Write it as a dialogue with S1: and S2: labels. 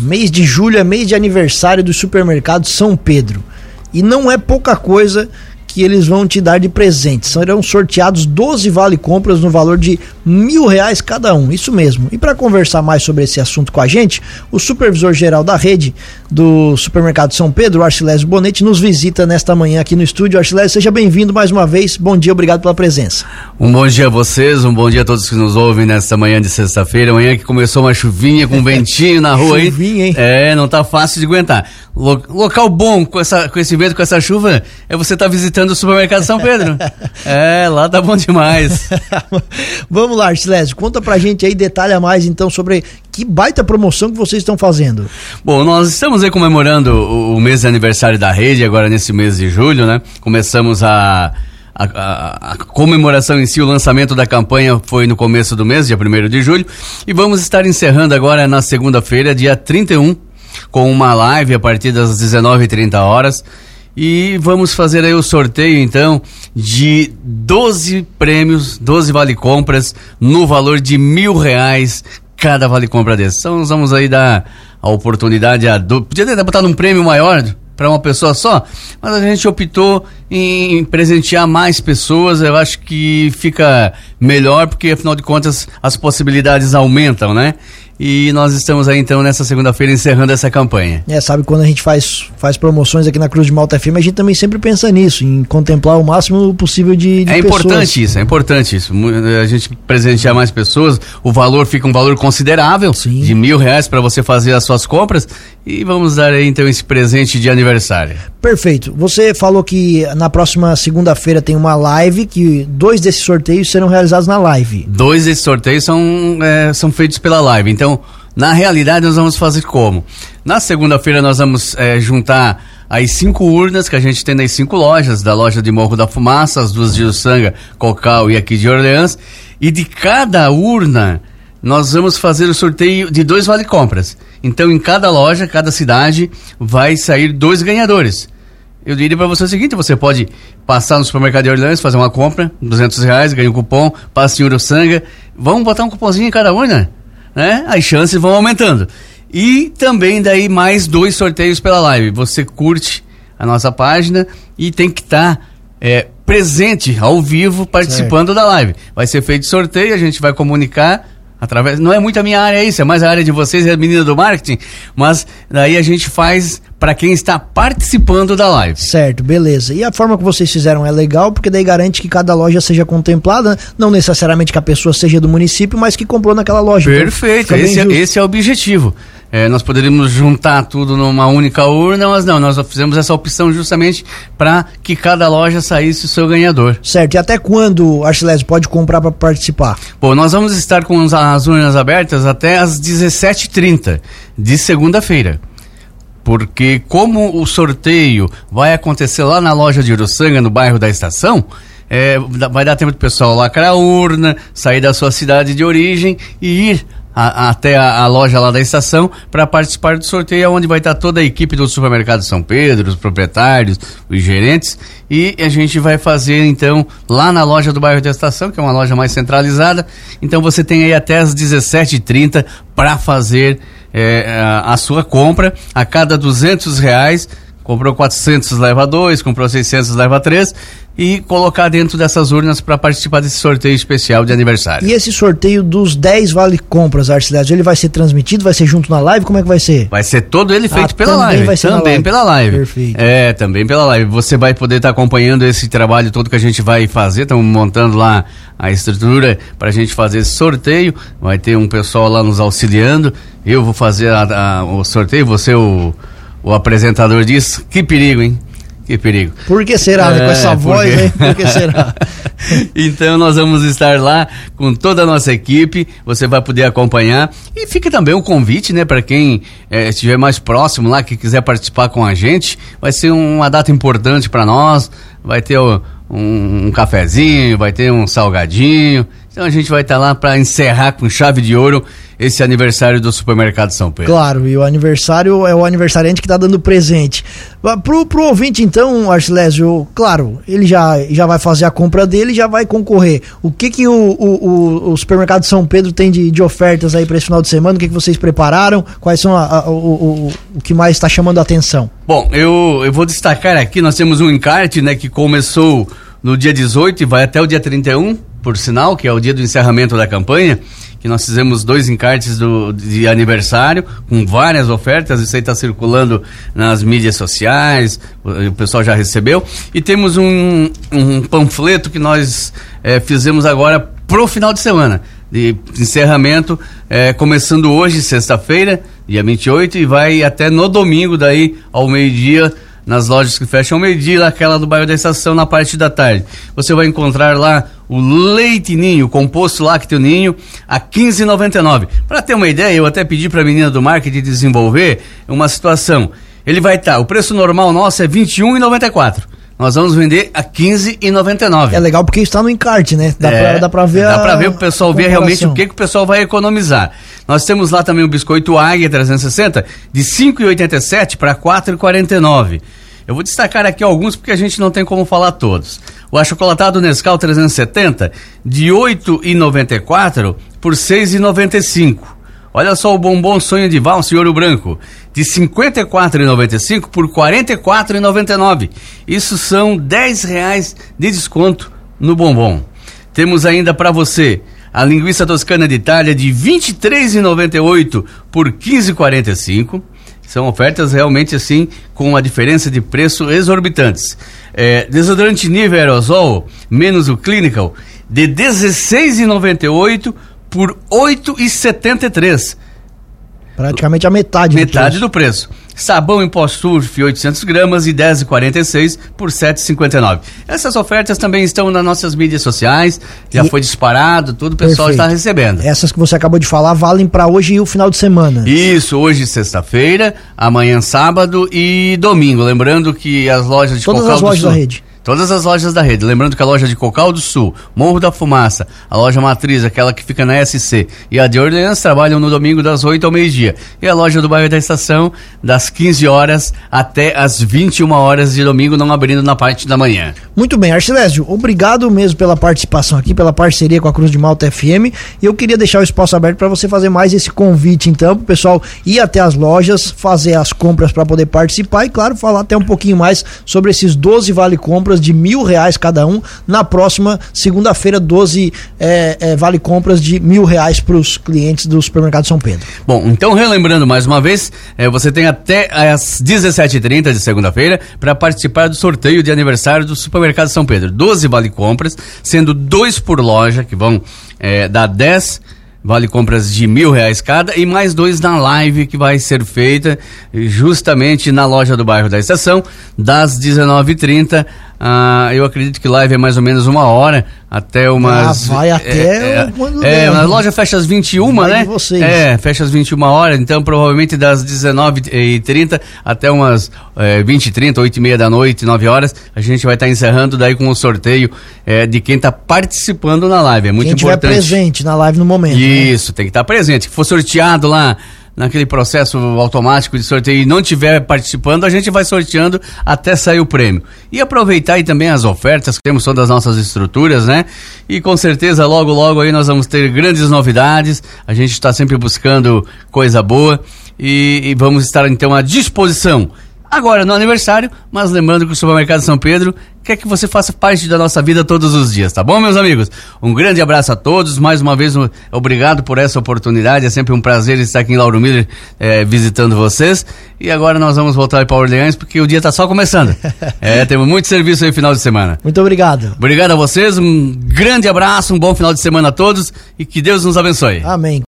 S1: mês de julho é mês de aniversário do supermercado São Pedro. E não é pouca coisa que eles vão te dar de presente. Serão sorteados 12 vale compras no valor de mil reais cada um. Isso mesmo. E para conversar mais sobre esse assunto com a gente, o supervisor geral da rede do supermercado São Pedro, Arcilésio Bonetti, nos visita nesta manhã aqui no estúdio. Arcilésio, seja bem-vindo mais uma vez. Bom dia, obrigado pela presença.
S2: Um bom dia a vocês, um bom dia a todos que nos ouvem nesta manhã de sexta-feira. Amanhã que começou uma chuvinha com um ventinho na rua, hein? Chuvinha, hein? É, não tá fácil de aguentar. Lo local bom com, essa, com esse vento, com essa chuva, é você estar tá visitando o supermercado São Pedro. é, lá tá bom demais.
S1: Vamos lá, Arcilésio, conta pra gente aí, detalha mais então sobre que baita promoção que vocês estão fazendo.
S2: Bom, nós estamos aí comemorando o, o mês de aniversário da rede, agora nesse mês de julho, né? Começamos a a, a, a, comemoração em si, o lançamento da campanha foi no começo do mês, dia 1 de julho, e vamos estar encerrando agora na segunda-feira, dia 31 com uma live a partir das 19h30 horas. E vamos fazer aí o sorteio então de 12 prêmios, 12 vale compras no valor de mil reais cada vale compra desse. Então nós vamos aí dar a oportunidade a do... podia ter botado um prêmio maior para uma pessoa só, mas a gente optou em presentear mais pessoas. Eu acho que fica melhor porque afinal de contas as possibilidades aumentam, né? E nós estamos aí então nessa segunda-feira encerrando essa campanha.
S1: É, sabe quando a gente faz, faz promoções aqui na Cruz de Malta FM, a gente também sempre pensa nisso, em contemplar o máximo possível de, de
S2: É pessoas. importante isso, é importante isso. A gente presentear mais pessoas, o valor fica um valor considerável, Sim. de mil reais para você fazer as suas compras. E vamos dar aí então esse presente de aniversário.
S1: Perfeito. Você falou que na próxima segunda-feira tem uma live, que dois desses sorteios serão realizados na live.
S2: Dois desses sorteios são, é, são feitos pela live. Então, na realidade, nós vamos fazer como? Na segunda-feira nós vamos é, juntar as cinco urnas que a gente tem nas cinco lojas, da loja de Morro da Fumaça, as duas de Ussanga, Cocal e aqui de Orleans. E de cada urna, nós vamos fazer o sorteio de dois vale-compras. Então, em cada loja, cada cidade, vai sair dois ganhadores. Eu diria para você o seguinte: você pode passar no supermercado de Orleans, fazer uma compra, 200 reais, ganha um cupom, passa em Uruçanga. Vamos botar um cupomzinho em cada urna? Né? As chances vão aumentando. E também daí mais dois sorteios pela live. Você curte a nossa página e tem que estar tá, é, presente ao vivo participando certo. da live. Vai ser feito sorteio, a gente vai comunicar através não é muito a minha área isso, é mais a área de vocês, é a menina do marketing, mas daí a gente faz para quem está participando da live.
S1: Certo, beleza. E a forma que vocês fizeram é legal, porque daí garante que cada loja seja contemplada, não necessariamente que a pessoa seja do município, mas que comprou naquela loja.
S2: Então Perfeito, então, esse, é, esse é o objetivo. É, nós poderíamos juntar tudo numa única urna, mas não, nós fizemos essa opção justamente para que cada loja saísse o seu ganhador.
S1: Certo, e até quando, Archilésio, pode comprar para participar?
S2: Bom, nós vamos estar com as urnas abertas até as 17h30 de segunda-feira porque como o sorteio vai acontecer lá na loja de Uruçanga, no bairro da estação, é, vai dar tempo do pessoal lacrar a urna, sair da sua cidade de origem e ir a, até a, a, loja lá da estação para participar do sorteio, onde vai estar toda a equipe do supermercado São Pedro, os proprietários, os gerentes, e a gente vai fazer então lá na loja do bairro da estação, que é uma loja mais centralizada. Então você tem aí até as 17h30 para fazer é, a, a sua compra a cada 200 reais Comprou 400, leva 2, comprou 600, leva 3 e colocar dentro dessas urnas para participar desse sorteio especial de aniversário.
S1: E esse sorteio dos 10 vale compras, Arcilésio, ele vai ser transmitido, vai ser junto na live? Como é que vai ser?
S2: Vai ser todo ele feito ah, pela também live. Vai ser também live. pela live. Perfeito. É, também pela live. Você vai poder estar tá acompanhando esse trabalho todo que a gente vai fazer. Estamos montando lá a estrutura para a gente fazer esse sorteio. Vai ter um pessoal lá nos auxiliando. Eu vou fazer a, a, o sorteio, você o o apresentador diz: que perigo, hein? Que perigo.
S1: Por que será, né? Com essa é, voz, hein? Por que será?
S2: então nós vamos estar lá com toda a nossa equipe, você vai poder acompanhar e fica também o convite, né, para quem é, estiver mais próximo lá, que quiser participar com a gente, vai ser uma data importante para nós, vai ter um, um, cafezinho, vai ter um salgadinho, então a gente vai estar lá para encerrar com chave de ouro esse aniversário do Supermercado São Pedro.
S1: Claro, e o aniversário é o aniversariante que está dando presente. Pro, pro ouvinte, então, Arcilésio, claro, ele já, já vai fazer a compra dele já vai concorrer. O que que o, o, o Supermercado São Pedro tem de, de ofertas aí para esse final de semana? O que, que vocês prepararam? Quais são a, a, o, o, o que mais está chamando a atenção?
S2: Bom, eu, eu vou destacar aqui, nós temos um encarte, né, que começou no dia 18 e vai até o dia 31, por sinal, que é o dia do encerramento da campanha, que nós fizemos dois encartes do, de aniversário, com várias ofertas, isso aí está circulando nas mídias sociais, o, o, pessoal já recebeu. E temos um, um panfleto que nós é, fizemos agora pro final de semana, de encerramento, é, começando hoje, sexta-feira, dia 28, e vai até no domingo, daí ao meio-dia nas lojas que fecham ao meio-dia, aquela do bairro da estação na parte da tarde. Você vai encontrar lá o leite ninho, composto lácteo ninho, a 15,99. Para ter uma ideia, eu até pedi para a menina do marketing desenvolver uma situação. Ele vai estar, tá, o preço normal nosso é 21,94 nós vamos vender a 15,99.
S1: É legal porque está no encarte, né? Dá,
S2: é,
S1: pra, dá pra ver
S2: Dá para ver o pessoal ver realmente o que, que o pessoal vai economizar. Nós temos lá também o biscoito Águia 360 de 5,87 para 4,49. Eu vou destacar aqui alguns porque a gente não tem como falar todos. O achocolatado Nescau 370 de 8,94 por 6,95. Olha só o bombom sonho de valsa e ouro branco, de R$ 54,95 por R$ 44,99. Isso são R$ reais de desconto no bombom. Temos ainda para você a linguiça toscana de Itália de R$ 23,98 por R$ 15,45. São ofertas realmente assim com a diferença de preço exorbitantes. É, desodorante nível aerosol menos o clinical de R$ 16,98 por 8,73.
S1: Praticamente a metade,
S2: metade do preço. Do preço. Sabão em pó surf 800 gramas e 10,46 por 7,59. Essas ofertas também estão nas nossas mídias sociais, já e... foi disparado, tudo o pessoal Perfeito. está recebendo.
S1: Essas que você acabou de falar valem para hoje e o final de semana.
S2: Isso, hoje sexta-feira, amanhã sábado e domingo. Lembrando que as lojas de
S1: Todas as lojas da rede.
S2: Todas as lojas da rede. Lembrando que a loja de Cocal do Sul, Morro da Fumaça, a loja matriz, aquela que fica na SC, e a de Orleans trabalham no domingo das 8 ao meio-dia. E a loja do bairro da Estação, das 15 horas até as 21 horas de domingo, não abrindo na parte da manhã.
S1: Muito bem, Arcilésio, obrigado mesmo pela participação aqui, pela parceria com a Cruz de Malta FM. E eu queria deixar o espaço aberto para você fazer mais esse convite, então, para o pessoal ir até as lojas, fazer as compras para poder participar e, claro, falar até um pouquinho mais sobre esses 12 vale compras de mil reais cada um. Na próxima segunda-feira, 12 é, é, vale compras de mil reais para os clientes do supermercado São Pedro.
S2: Bom, então relembrando mais uma vez, é, você tem até às 17h30 de segunda-feira para participar do sorteio de aniversário do supermercado São Pedro. 12 vale compras, sendo dois por loja, que vão é, dar 10 Vale compras de mil reais cada e mais dois na live que vai ser feita justamente na loja do bairro da estação, das 19h30 ah, eu acredito que live é mais ou menos uma hora, até umas.
S1: Ah, vai até.
S2: É, é, é a loja fecha às 21, vai né?
S1: Vocês.
S2: É, fecha às 21 horas, então provavelmente das 19h30 até umas é, 20h30, 8h30 da noite, 9 horas, a gente vai estar tá encerrando daí com o sorteio é, de quem está participando na live. É muito quem importante. Quem
S1: presente na live no momento. Né?
S2: Isso, né? tem que estar tá presente. Que for sorteado lá naquele processo automático de sorteio e não estiver participando, a gente vai sorteando até sair o prêmio. E aproveitar aí também as ofertas que temos todas as nossas estruturas, né? E com certeza logo logo aí nós vamos ter grandes novidades. A gente está sempre buscando coisa boa e, e vamos estar então à disposição agora no aniversário, mas lembrando que o Supermercado São Pedro quer que você faça parte da nossa vida todos os dias, tá bom, meus amigos? Um grande abraço a todos, mais uma vez, um, obrigado por essa oportunidade, é sempre um prazer estar aqui em Lauro Miller é, visitando vocês. E agora nós vamos voltar para Orleans, porque o dia está só começando. é, temos muito serviço aí no final de semana.
S1: Muito obrigado.
S2: Obrigado a vocês, um grande abraço, um bom final de semana a todos e que Deus nos abençoe.
S1: Amém.